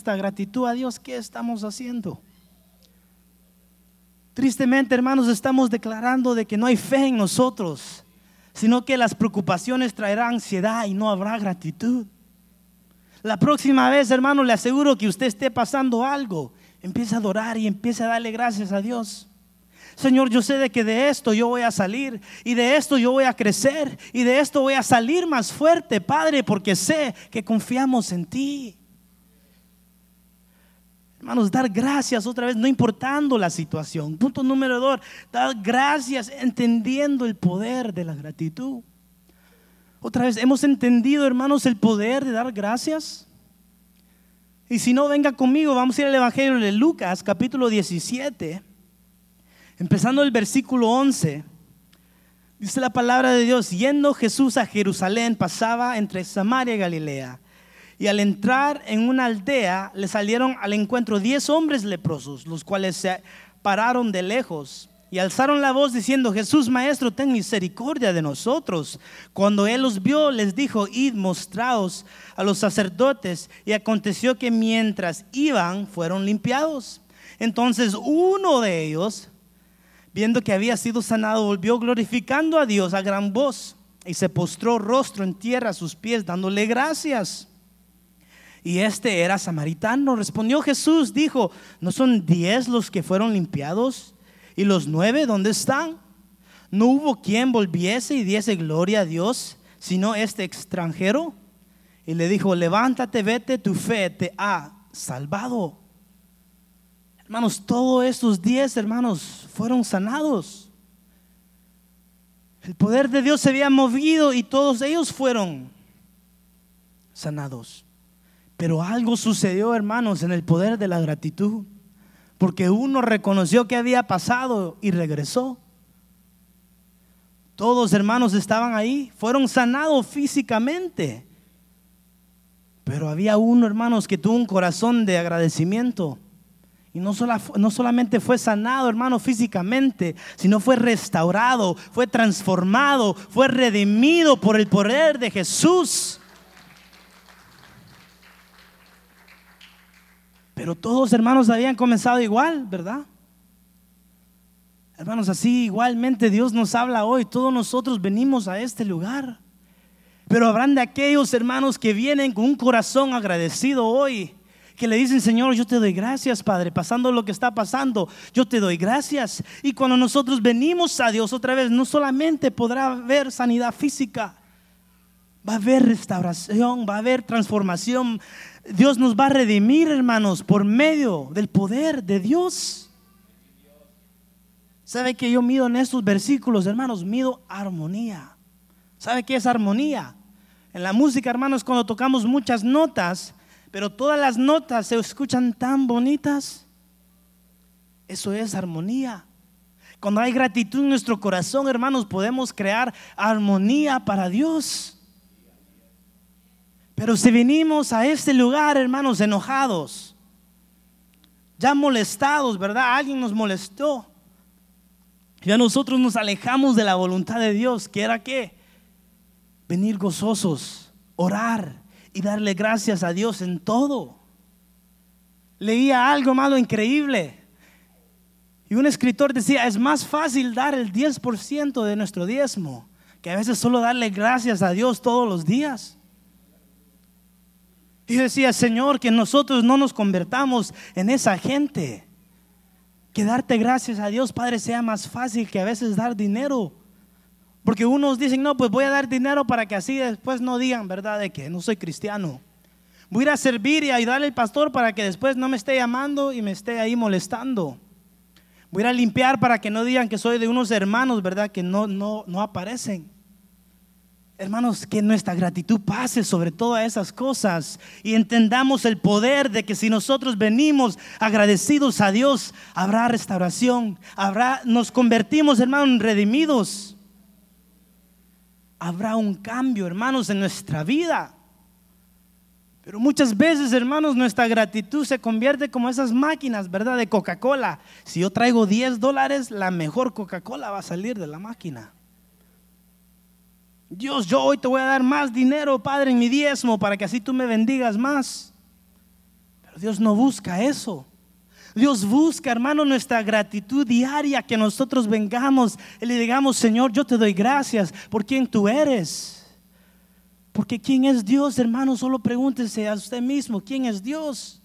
esta gratitud a Dios, ¿qué estamos haciendo? Tristemente, hermanos, estamos declarando de que no hay fe en nosotros, sino que las preocupaciones traerán ansiedad y no habrá gratitud. La próxima vez, hermano, le aseguro que usted esté pasando algo, empiece a adorar y empiece a darle gracias a Dios. Señor, yo sé de que de esto yo voy a salir y de esto yo voy a crecer y de esto voy a salir más fuerte, Padre, porque sé que confiamos en ti. Hermanos, dar gracias otra vez, no importando la situación. Punto número dos, dar gracias entendiendo el poder de la gratitud. Otra vez, hemos entendido, hermanos, el poder de dar gracias. Y si no, venga conmigo, vamos a ir al Evangelio de Lucas, capítulo 17, empezando el versículo 11. Dice la palabra de Dios, yendo Jesús a Jerusalén, pasaba entre Samaria y Galilea. Y al entrar en una aldea, le salieron al encuentro diez hombres leprosos, los cuales se pararon de lejos y alzaron la voz diciendo, Jesús Maestro, ten misericordia de nosotros. Cuando él los vio, les dijo, id, mostraos a los sacerdotes. Y aconteció que mientras iban, fueron limpiados. Entonces uno de ellos, viendo que había sido sanado, volvió glorificando a Dios a gran voz y se postró rostro en tierra a sus pies, dándole gracias. Y este era samaritano. Respondió Jesús, dijo, ¿no son diez los que fueron limpiados? ¿Y los nueve dónde están? No hubo quien volviese y diese gloria a Dios, sino este extranjero. Y le dijo, levántate, vete, tu fe te ha salvado. Hermanos, todos estos diez hermanos fueron sanados. El poder de Dios se había movido y todos ellos fueron sanados. Pero algo sucedió, hermanos, en el poder de la gratitud. Porque uno reconoció que había pasado y regresó. Todos hermanos estaban ahí, fueron sanados físicamente. Pero había uno, hermanos, que tuvo un corazón de agradecimiento. Y no, no solamente fue sanado, hermano, físicamente, sino fue restaurado, fue transformado, fue redimido por el poder de Jesús. Pero todos hermanos habían comenzado igual, ¿verdad? Hermanos, así igualmente Dios nos habla hoy. Todos nosotros venimos a este lugar. Pero habrán de aquellos hermanos que vienen con un corazón agradecido hoy. Que le dicen, Señor, yo te doy gracias, Padre, pasando lo que está pasando, yo te doy gracias. Y cuando nosotros venimos a Dios otra vez, no solamente podrá haber sanidad física, va a haber restauración, va a haber transformación, Dios nos va a redimir, hermanos, por medio del poder de Dios. ¿Sabe que yo mido en estos versículos, hermanos? Mido armonía. ¿Sabe qué es armonía? En la música, hermanos, cuando tocamos muchas notas, pero todas las notas se escuchan tan bonitas. Eso es armonía. Cuando hay gratitud en nuestro corazón, hermanos, podemos crear armonía para Dios. Pero si venimos a este lugar, hermanos, enojados, ya molestados, ¿verdad? Alguien nos molestó. Ya nosotros nos alejamos de la voluntad de Dios, que era qué? Venir gozosos, orar y darle gracias a Dios en todo. Leía algo malo increíble. Y un escritor decía, es más fácil dar el 10% de nuestro diezmo que a veces solo darle gracias a Dios todos los días. Y decía, Señor, que nosotros no nos convertamos en esa gente. Que darte gracias a Dios, Padre, sea más fácil que a veces dar dinero. Porque unos dicen, no, pues voy a dar dinero para que así después no digan, ¿verdad? De que no soy cristiano. Voy a ir a servir y ayudarle al pastor para que después no me esté llamando y me esté ahí molestando. Voy a ir a limpiar para que no digan que soy de unos hermanos, ¿verdad? Que no, no, no aparecen. Hermanos, que nuestra gratitud pase sobre todas esas cosas y entendamos el poder de que si nosotros venimos agradecidos a Dios, habrá restauración, habrá, nos convertimos, hermanos, en redimidos. Habrá un cambio, hermanos, en nuestra vida. Pero muchas veces, hermanos, nuestra gratitud se convierte como esas máquinas, ¿verdad? De Coca-Cola. Si yo traigo 10 dólares, la mejor Coca-Cola va a salir de la máquina. Dios, yo hoy te voy a dar más dinero, Padre, en mi diezmo, para que así tú me bendigas más. Pero Dios no busca eso. Dios busca, hermano, nuestra gratitud diaria, que nosotros vengamos y le digamos, Señor, yo te doy gracias por quien tú eres. Porque quién es Dios, hermano, solo pregúntese a usted mismo, ¿quién es Dios?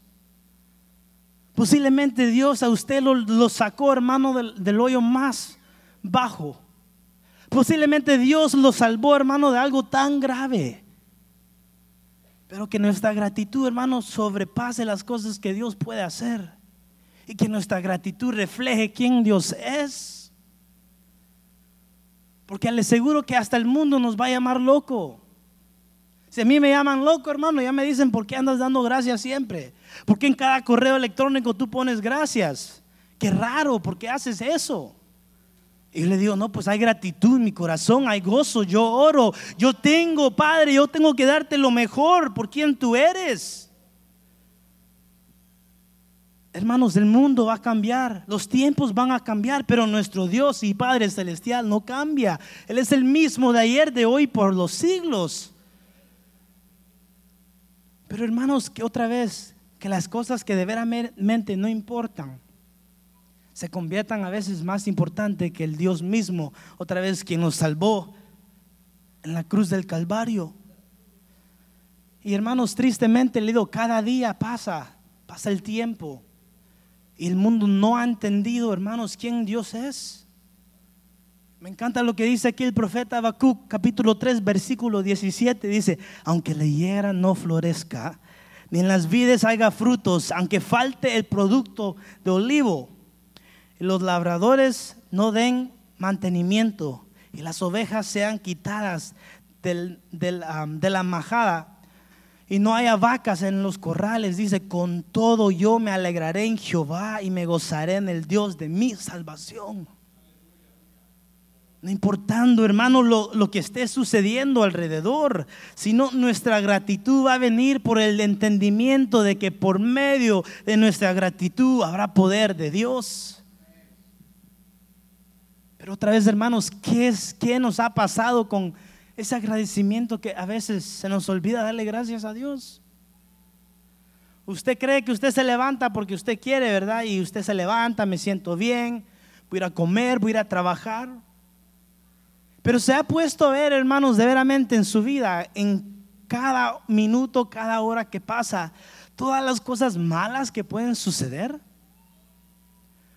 Posiblemente Dios a usted lo, sacó, hermano, del, del hoyo más bajo. Posiblemente Dios lo salvó, hermano, de algo tan grave. Pero que nuestra gratitud, hermano, sobrepase las cosas que Dios puede hacer. Y que nuestra gratitud refleje quién Dios es. Porque le aseguro que hasta el mundo nos va a llamar loco. Si a mí me llaman loco, hermano, ya me dicen por qué andas dando gracias siempre. ¿Por qué en cada correo electrónico tú pones gracias? Qué raro, ¿por qué haces eso? Y le digo, no, pues hay gratitud en mi corazón, hay gozo, yo oro, yo tengo, Padre, yo tengo que darte lo mejor por quien tú eres. Hermanos, el mundo va a cambiar, los tiempos van a cambiar, pero nuestro Dios y Padre Celestial no cambia. Él es el mismo de ayer, de hoy, por los siglos. Pero hermanos, que otra vez, que las cosas que de veramente no importan, se conviertan a veces más importante que el Dios mismo, otra vez quien nos salvó en la cruz del Calvario. Y hermanos, tristemente le digo, cada día pasa, pasa el tiempo. Y el mundo no ha entendido, hermanos, quién Dios es. Me encanta lo que dice aquí el profeta Habacuc, capítulo 3, versículo 17. Dice, aunque la higuera no florezca, ni en las vides haya frutos, aunque falte el producto de olivo, los labradores no den mantenimiento y las ovejas sean quitadas de la majada y no haya vacas en los corrales, dice, con todo yo me alegraré en Jehová y me gozaré en el Dios de mi salvación. No importando, hermano, lo, lo, que esté sucediendo alrededor, sino nuestra gratitud va a venir por el entendimiento de que por medio de nuestra gratitud habrá poder de Dios. Pero otra vez, hermanos, ¿qué, es, ¿qué nos ha pasado con ese agradecimiento que a veces se nos olvida darle gracias a Dios? Usted cree que usted se levanta porque usted quiere, ¿verdad? Y usted se levanta, me siento bien, voy a ir a comer, voy a ir a trabajar. Pero se ha puesto a ver, hermanos, de veramente en su vida, en cada minuto, cada hora que pasa, todas las cosas malas que pueden suceder.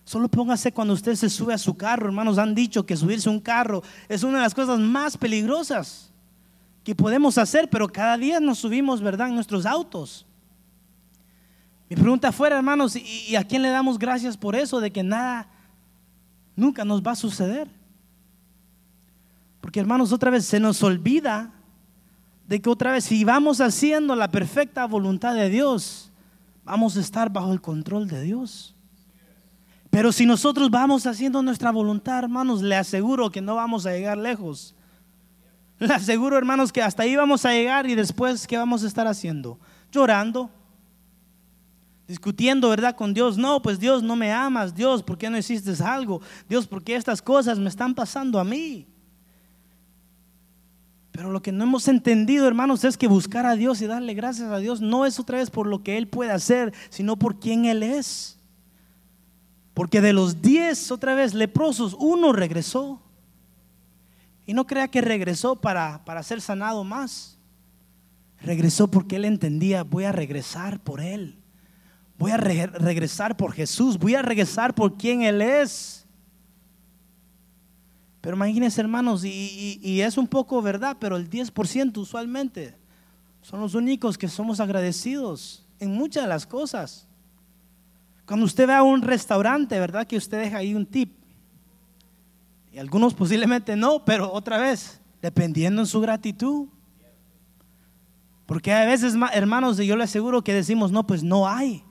Solo póngase cuando usted se sube a su carro. Hermanos, han dicho que subirse a un carro es una de las cosas más peligrosas que podemos hacer, pero cada día nos subimos, ¿verdad?, en nuestros autos. Mi pregunta fuera, hermanos, ¿y, a quién le damos gracias por eso? De que nada, nunca nos va a suceder. Porque, hermanos, otra vez se nos olvida de que otra vez, si vamos haciendo la perfecta voluntad de Dios, vamos a estar bajo el control de Dios. Pero si nosotros vamos haciendo nuestra voluntad, hermanos, le aseguro que no vamos a llegar lejos. Le aseguro, hermanos, que hasta ahí vamos a llegar y después, ¿qué vamos a estar haciendo? Llorando, discutiendo, ¿verdad? Con Dios. No, pues Dios, no me amas. Dios, ¿por qué no hiciste algo? Dios, ¿por qué estas cosas me están pasando a mí? Pero lo que no hemos entendido, hermanos, es que buscar a Dios y darle gracias a Dios no es otra vez por lo que Él puede hacer, sino por quien Él es. Porque de los diez, otra vez, leprosos, uno regresó. Y no crea que regresó para, para ser sanado más. Regresó porque él entendía, voy a regresar por él. Voy a regresar por Jesús. Voy a regresar por quien él es. Pero imagínense, hermanos, y, y es un poco verdad, pero el 10% usualmente son los únicos que somos agradecidos en muchas de las cosas. Cuando usted va a un restaurante, ¿verdad? Que usted deja ahí un tip. Y algunos posiblemente no, pero otra vez, dependiendo en su gratitud. Porque a veces, hermanos, yo le aseguro que decimos, no, pues no hay.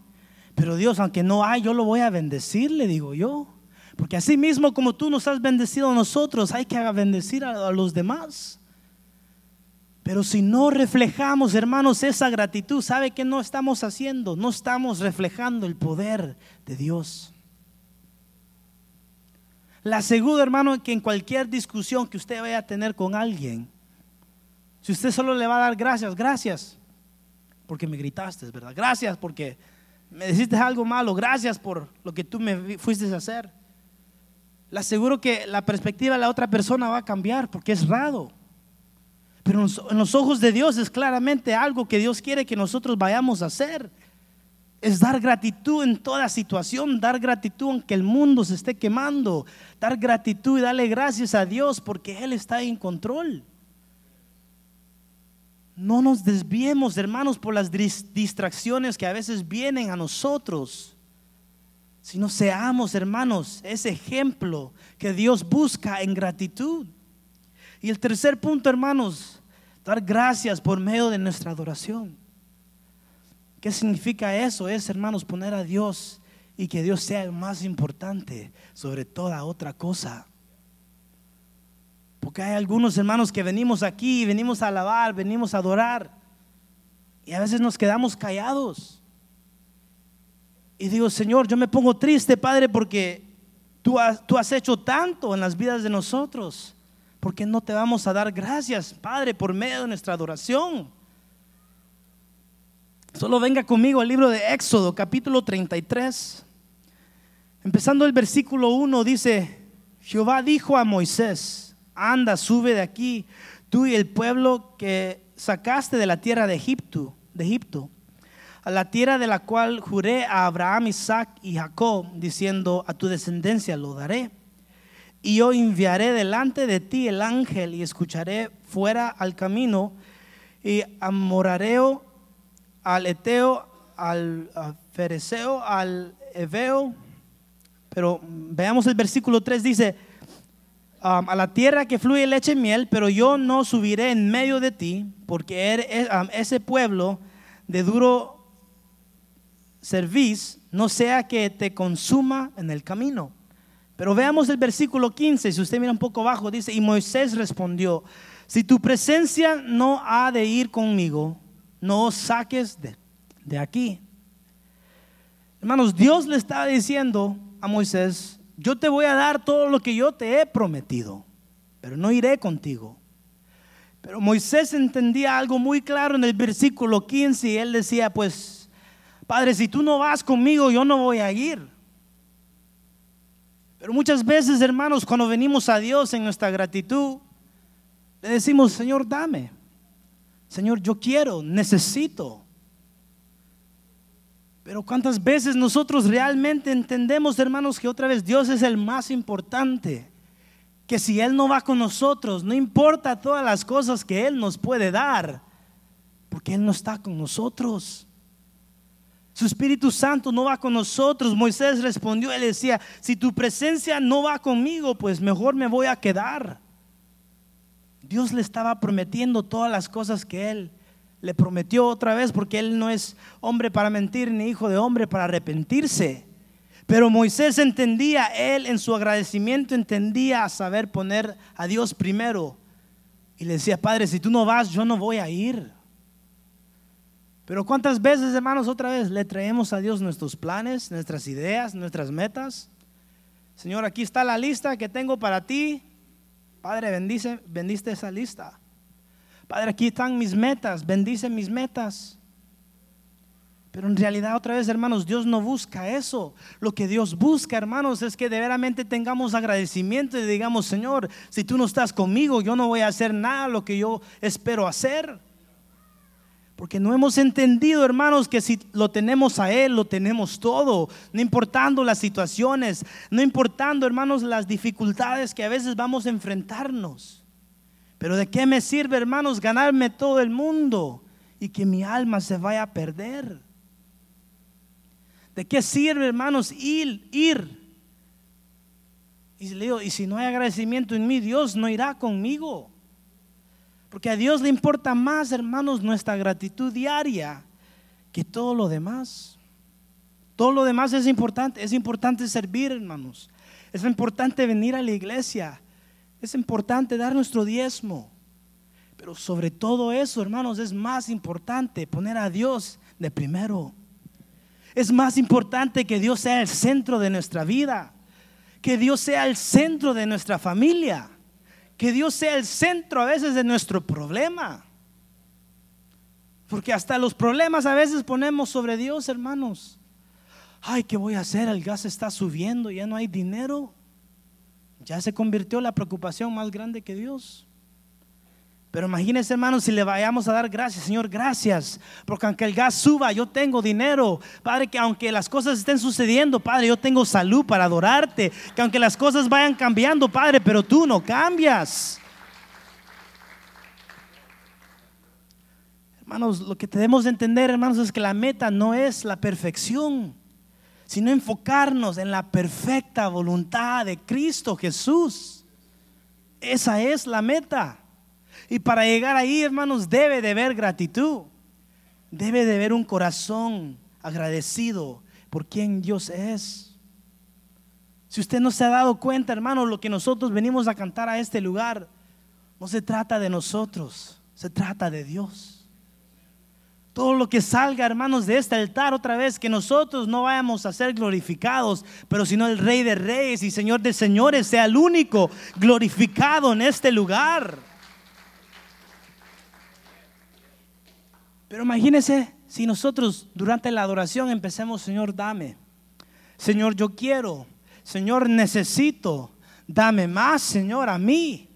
Pero Dios, aunque no hay, yo lo voy a bendecir, le digo yo. Porque así mismo como tú nos has bendecido a nosotros, hay que bendecir a los demás. Pero si no reflejamos, hermanos, esa gratitud, ¿sabe qué no estamos haciendo? No estamos reflejando el poder de Dios. Le aseguro, hermano, que en cualquier discusión que usted vaya a tener con alguien, si usted solo le va a dar gracias, gracias, porque me gritaste, ¿verdad? Gracias porque me dijiste algo malo, gracias por lo que tú me fuiste a hacer. Le aseguro que la perspectiva de la otra persona va a cambiar porque es raro. Pero en los ojos de Dios es claramente algo que Dios quiere que nosotros vayamos a hacer. Es dar gratitud en toda situación, dar gratitud aunque el mundo se esté quemando, dar gratitud y darle gracias a Dios porque Él está en control. No nos desviemos, hermanos, por las distracciones que a veces vienen a nosotros, sino seamos, hermanos, ese ejemplo que Dios busca en gratitud. Y el tercer punto, hermanos, dar gracias por medio de nuestra adoración. ¿Qué significa eso? Es, hermanos, poner a Dios y que Dios sea el más importante sobre toda otra cosa. Porque hay algunos hermanos que venimos aquí, venimos a alabar, venimos a adorar. Y a veces nos quedamos callados. Y digo, Señor, yo me pongo triste, Padre, porque tú has, tú has hecho tanto en las vidas de nosotros. Porque no te vamos a dar gracias, Padre, por medio de nuestra adoración. Solo venga conmigo al libro de Éxodo, capítulo 33. Empezando el versículo 1, dice, Jehová dijo a Moisés, anda, sube de aquí, tú y el pueblo que sacaste de la tierra de Egipto, de Egipto, a la tierra de la cual juré a Abraham, Isaac y Jacob, diciendo, a tu descendencia lo daré. Y yo enviaré delante de ti el ángel y escucharé fuera al camino y amorareo al Eteo, al Fereceo, al Eveo. Pero veamos el versículo 3, dice, a la tierra que fluye leche y miel, pero yo no subiré en medio de ti, porque er, um, ese pueblo de duro serviz no sea que te consuma en el camino. Pero veamos el versículo 15, si usted mira un poco abajo, dice, y Moisés respondió, si tu presencia no ha de ir conmigo, no saques de, aquí. Hermanos, Dios le estaba diciendo a Moisés, yo te voy a dar todo lo que yo te he prometido, pero no iré contigo. Pero Moisés entendía algo muy claro en el versículo 15 y él decía, pues, Padre, si tú no vas conmigo, yo no voy a ir. Pero muchas veces, hermanos, cuando venimos a Dios en nuestra gratitud, le decimos, Señor, dame. Señor, yo quiero, necesito. Pero cuántas veces nosotros realmente entendemos, hermanos, que otra vez Dios es el más importante. Que si Él no va con nosotros, no importa todas las cosas que Él nos puede dar, porque Él no está con nosotros. Su Espíritu Santo no va con nosotros. Moisés respondió, él decía, si tu presencia no va conmigo, pues mejor me voy a quedar. Dios le estaba prometiendo todas las cosas que él le prometió otra vez, porque él no es hombre para mentir ni hijo de hombre para arrepentirse. Pero Moisés entendía, él en su agradecimiento entendía saber poner a Dios primero. Y le decía, Padre, si tú no vas, yo no voy a ir. Pero cuántas veces, hermanos, otra vez le traemos a Dios nuestros planes, nuestras ideas, nuestras metas. Señor, aquí está la lista que tengo para ti. Padre, bendice, bendice esa lista. Padre, aquí están mis metas, bendice mis metas. Pero en realidad, otra vez, hermanos, Dios no busca eso. Lo que Dios busca, hermanos, es que de veramente tengamos agradecimiento y digamos, Señor, si tú no estás conmigo, yo no voy a hacer nada lo que yo espero hacer. Porque no hemos entendido, hermanos, que si lo tenemos a Él, lo tenemos todo. No importando las situaciones, no importando, hermanos, las dificultades que a veces vamos a enfrentarnos. Pero ¿de qué me sirve, hermanos, ganarme todo el mundo y que mi alma se vaya a perder? ¿De qué sirve, hermanos, ir? ir? Y le digo, y si no hay agradecimiento en mí, Dios no irá conmigo. Porque a Dios le importa más, hermanos, nuestra gratitud diaria que todo lo demás. Todo lo demás es importante. Es importante servir, hermanos. Es importante venir a la iglesia. Es importante dar nuestro diezmo. Pero sobre todo eso, hermanos, es más importante poner a Dios de primero. Es más importante que Dios sea el centro de nuestra vida. Que Dios sea el centro de nuestra familia que Dios sea el centro a veces de nuestro problema. Porque hasta los problemas a veces ponemos sobre Dios, hermanos. ay, ¿qué voy a hacer? El gas está subiendo, ya no hay dinero. Ya se convirtió la preocupación más grande que Dios. Pero imagínense, hermanos, si le vayamos a dar gracias, Señor, gracias, porque aunque el gas suba, yo tengo dinero. Padre, que aunque las cosas estén sucediendo, Padre, yo tengo salud para adorarte. Que aunque las cosas vayan cambiando, Padre, pero tú no cambias. Hermanos, lo que debemos entender, hermanos, es que la meta no es la perfección, sino enfocarnos en la perfecta voluntad de Cristo Jesús. Esa es la meta. Y para llegar ahí, hermanos, debe de haber gratitud. Debe de haber un corazón agradecido por quien Dios es. Si usted no se ha dado cuenta, hermano, lo que nosotros venimos a cantar a este lugar, no se trata de nosotros, se trata de Dios. Todo lo que salga, hermanos, de este altar otra vez, que nosotros no vayamos a ser glorificados, pero sino el Rey de Reyes y Señor de Señores sea el único glorificado en este lugar. Pero imagínense si nosotros durante la adoración empecemos, Señor, dame. Señor, yo quiero. Señor, necesito. Dame más, Señor, a mí.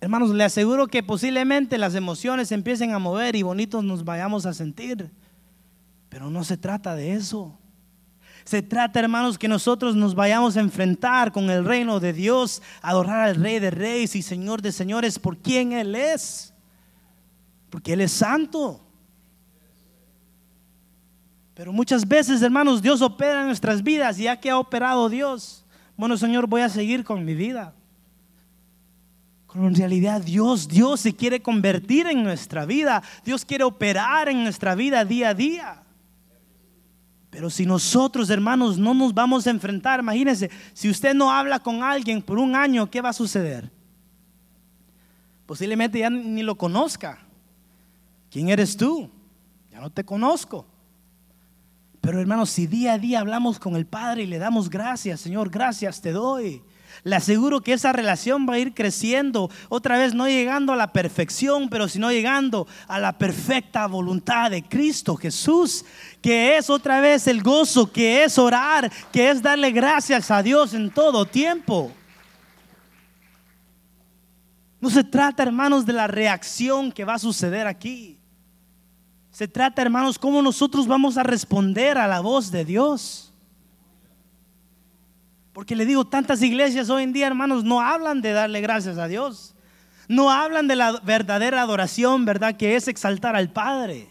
Hermanos, le aseguro que posiblemente las emociones empiecen a mover y bonitos nos vayamos a sentir. Pero no se trata de eso. Se trata, hermanos, que nosotros nos vayamos a enfrentar con el reino de Dios, adorar al Rey de Reyes y Señor de Señores por quien Él es. Porque Él es santo. Pero muchas veces, hermanos, Dios opera en nuestras vidas ya que ha operado Dios, bueno, Señor, voy a seguir con mi vida. Con en realidad Dios, Dios se quiere convertir en nuestra vida. Dios quiere operar en nuestra vida día a día. Pero si nosotros, hermanos, no nos vamos a enfrentar, imagínense, si usted no habla con alguien por un año, ¿qué va a suceder? Posiblemente ya ni lo conozca. ¿Quién eres tú? Ya no te conozco. Pero hermanos, si día a día hablamos con el Padre y le damos gracias, Señor, gracias te doy. Le aseguro que esa relación va a ir creciendo, otra vez no llegando a la perfección, pero sino llegando a la perfecta voluntad de Cristo Jesús, que es otra vez el gozo, que es orar, que es darle gracias a Dios en todo tiempo. No se trata, hermanos, de la reacción que va a suceder aquí. Se trata, hermanos, cómo nosotros vamos a responder a la voz de Dios. Porque le digo, tantas iglesias hoy en día, hermanos, no hablan de darle gracias a Dios. No hablan de la verdadera adoración, ¿verdad? Que es exaltar al Padre.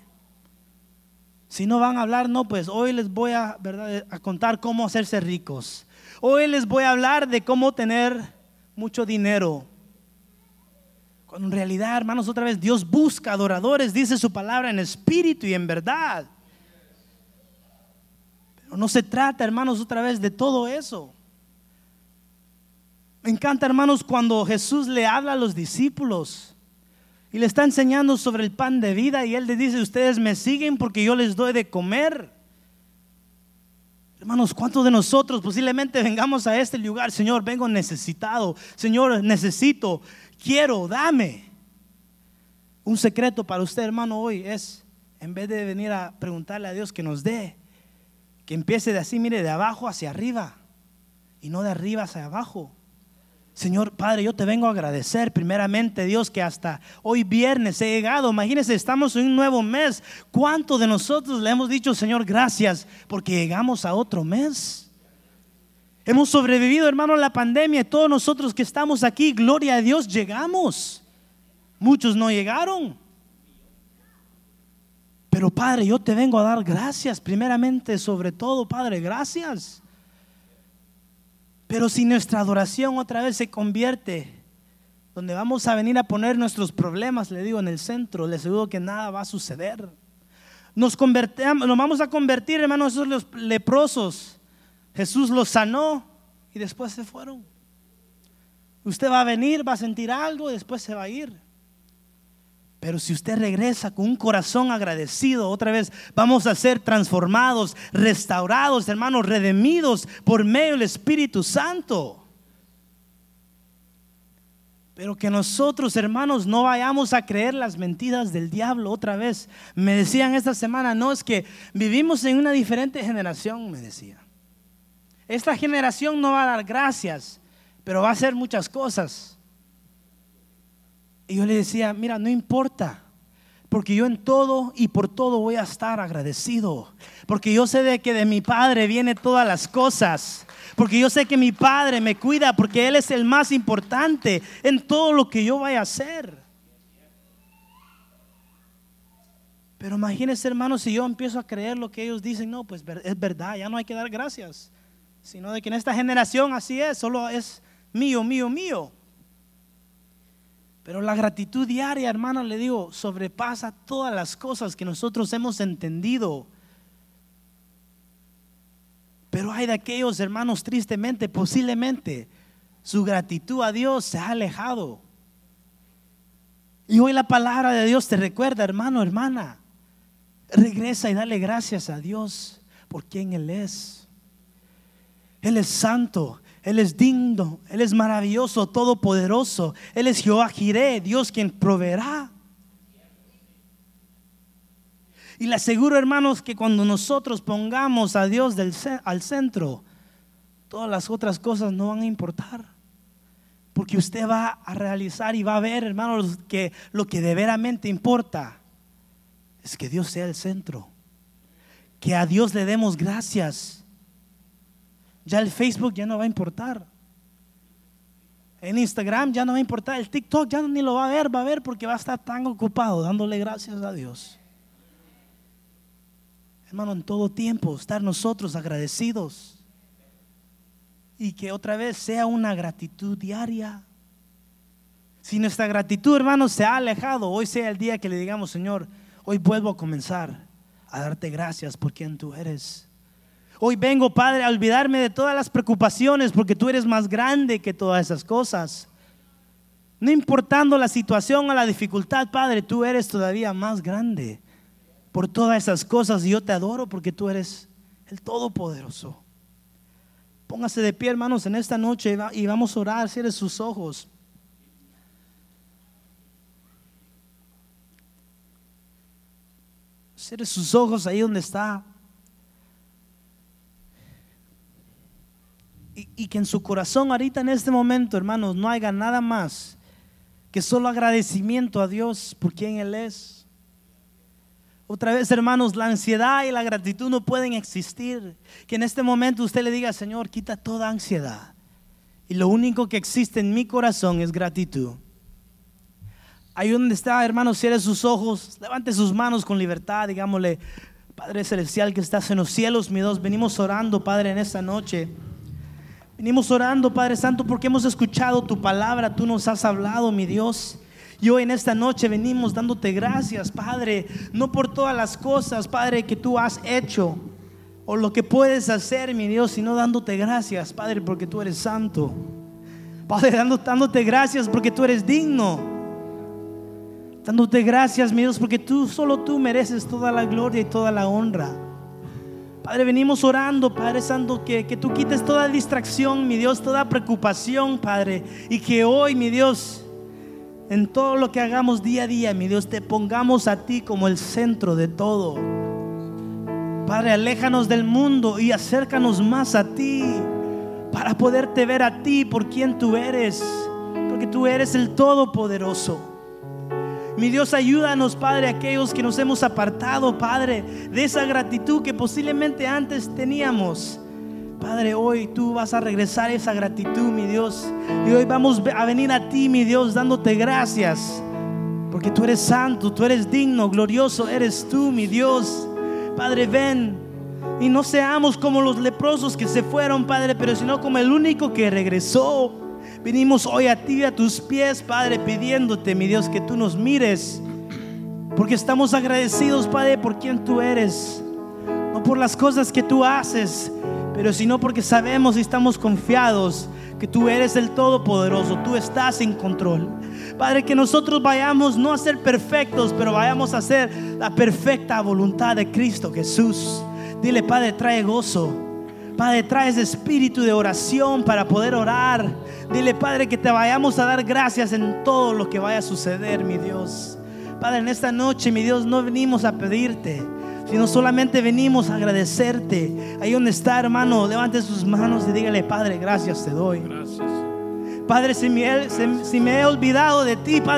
Si no van a hablar, no, pues hoy les voy a, ¿verdad? a contar cómo hacerse ricos. Hoy les voy a hablar de cómo tener mucho dinero. Cuando en realidad, hermanos, otra vez Dios busca adoradores, dice su palabra en espíritu y en verdad. Pero no se trata, hermanos, otra vez de todo eso. Me encanta, hermanos, cuando Jesús le habla a los discípulos y le está enseñando sobre el pan de vida y él le dice, ustedes me siguen porque yo les doy de comer. Hermanos, ¿cuántos de nosotros posiblemente vengamos a este lugar? Señor, vengo necesitado. Señor, necesito quiero, dame. Un secreto para usted, hermano, hoy es, en vez de venir a preguntarle a Dios que nos dé, que empiece de así, mire, de abajo hacia arriba y no de arriba hacia abajo. Señor Padre, yo te vengo a agradecer primeramente, Dios, que hasta hoy viernes he llegado. Imagínense, estamos en un nuevo mes. ¿Cuánto de nosotros le hemos dicho, Señor, gracias, porque llegamos a otro mes? Hemos sobrevivido, hermano, a la pandemia. Todos nosotros que estamos aquí, gloria a Dios, llegamos. Muchos no llegaron. Pero Padre, yo te vengo a dar gracias, primeramente, sobre todo, Padre, gracias. Pero si nuestra adoración otra vez se convierte, donde vamos a venir a poner nuestros problemas, le digo, en el centro, le aseguro que nada va a suceder. Nos, nos vamos a convertir, hermanos, esos leprosos Jesús los sanó y después se fueron. Usted va a venir, va a sentir algo y después se va a ir. Pero si usted regresa con un corazón agradecido, otra vez vamos a ser transformados, restaurados, hermanos, redimidos por medio del Espíritu Santo. Pero que nosotros, hermanos, no vayamos a creer las mentiras del diablo otra vez. Me decían esta semana, no, es que vivimos en una diferente generación, me decía. Esta generación no va a dar gracias, pero va a hacer muchas cosas. Y yo le decía, mira, no importa, porque yo en todo y por todo voy a estar agradecido, porque yo sé de que de mi Padre vienen todas las cosas. Porque yo sé que mi Padre me cuida, porque Él es el más importante en todo lo que yo vaya a hacer. Pero imagínense, hermanos, si yo empiezo a creer lo que ellos dicen, no, pues es verdad, ya no hay que dar gracias. Sino de que en esta generación así es, solo es mío, mío, mío. Pero la gratitud diaria, hermano, le digo, sobrepasa todas las cosas que nosotros hemos entendido pero hay de aquellos hermanos, tristemente, posiblemente, su gratitud a Dios se ha alejado. Y hoy la palabra de Dios te recuerda, hermano, hermana, regresa y dale gracias a Dios por quien Él es. Él es santo, Él es digno, Él es maravilloso, todopoderoso. Él es Jehová Jireh, Dios quien proveerá. Y le aseguro, hermanos, que cuando nosotros pongamos a Dios al centro, todas las otras cosas no van a importar. Porque usted va a realizar y va a ver, hermanos, que lo que de veramente importa es que Dios sea el centro. Que a Dios le demos gracias. Ya el Facebook ya no va a importar. En Instagram ya no va a importar. El TikTok ya ni lo va a ver, va a ver porque va a estar tan ocupado dándole gracias a Dios. Hermano, en todo tiempo estar nosotros agradecidos. Y que otra vez sea una gratitud diaria. Si nuestra gratitud, hermano, se ha alejado, hoy sea el día que le digamos, Señor, hoy vuelvo a comenzar a darte gracias por quien tú eres. Hoy vengo, Padre, a olvidarme de todas las preocupaciones porque tú eres más grande que todas esas cosas. No importando la situación o la dificultad, Padre, tú eres todavía más grande por todas esas cosas y yo te adoro porque tú eres el Todopoderoso. Póngase de pie, hermanos, en esta noche y vamos a orar. Cierre sus ojos. Cierre sus ojos ahí donde está. Y, que en su corazón ahorita en este momento, hermanos, no haya nada más que solo agradecimiento a Dios por quien Él es. Otra vez, hermanos, la ansiedad y la gratitud no pueden existir. Que en este momento usted le diga, Señor, quita toda ansiedad. Y lo único que existe en mi corazón es gratitud. Ahí donde está, hermanos, cierre sus ojos, levante sus manos con libertad, digámosle, Padre Celestial que estás en los cielos, mi Dios, venimos orando, Padre, en esta noche. Venimos orando, Padre Santo, porque hemos escuchado tu palabra, tú nos has hablado, mi Dios. Y hoy en esta noche venimos dándote gracias, Padre, no por todas las cosas, Padre, que tú has hecho o lo que puedes hacer, mi Dios, sino dándote gracias, Padre, porque tú eres santo. Padre, dándote gracias porque tú eres digno. Dándote gracias, mi Dios, porque tú, solo tú mereces toda la gloria y toda la honra. Padre, venimos orando, Padre Santo, que, que tú quites toda distracción, mi Dios, toda preocupación, Padre. Y que hoy, mi Dios, en todo lo que hagamos día a día, mi Dios, te pongamos a ti como el centro de todo. Padre, aléjanos del mundo y acércanos más a ti para poderte ver a ti por quien tú eres, porque tú eres el Todopoderoso. Mi Dios, ayúdanos, Padre, aquellos que nos hemos apartado, Padre, de esa gratitud que posiblemente antes teníamos. Padre, hoy tú vas a regresar esa gratitud, mi Dios. Y hoy vamos a venir a ti, mi Dios, dándote gracias. Porque tú eres santo, tú eres digno, glorioso eres tú, mi Dios. Padre, ven. Y no seamos como los leprosos que se fueron, Padre, pero sino como el único que regresó. Venimos hoy a ti, a tus pies, Padre, pidiéndote, mi Dios, que tú nos mires. Porque estamos agradecidos, Padre, por quien tú eres. No por las cosas que tú haces, pero sino porque sabemos y estamos confiados que tú eres el Todopoderoso, tú estás en control. Padre, que nosotros vayamos no a ser perfectos, pero vayamos a hacer la perfecta voluntad de Cristo Jesús. Dile, Padre, trae gozo. Padre, trae ese espíritu de oración para poder orar. Dile, Padre, que te vayamos a dar gracias en todo lo que vaya a suceder, mi Dios. Padre, en esta noche, mi Dios, no venimos a pedirte, sino solamente venimos a agradecerte. Ahí donde está, hermano, levante sus manos y dígale, Padre, gracias te doy. Gracias. Padre, si me, si me he olvidado de ti, Padre.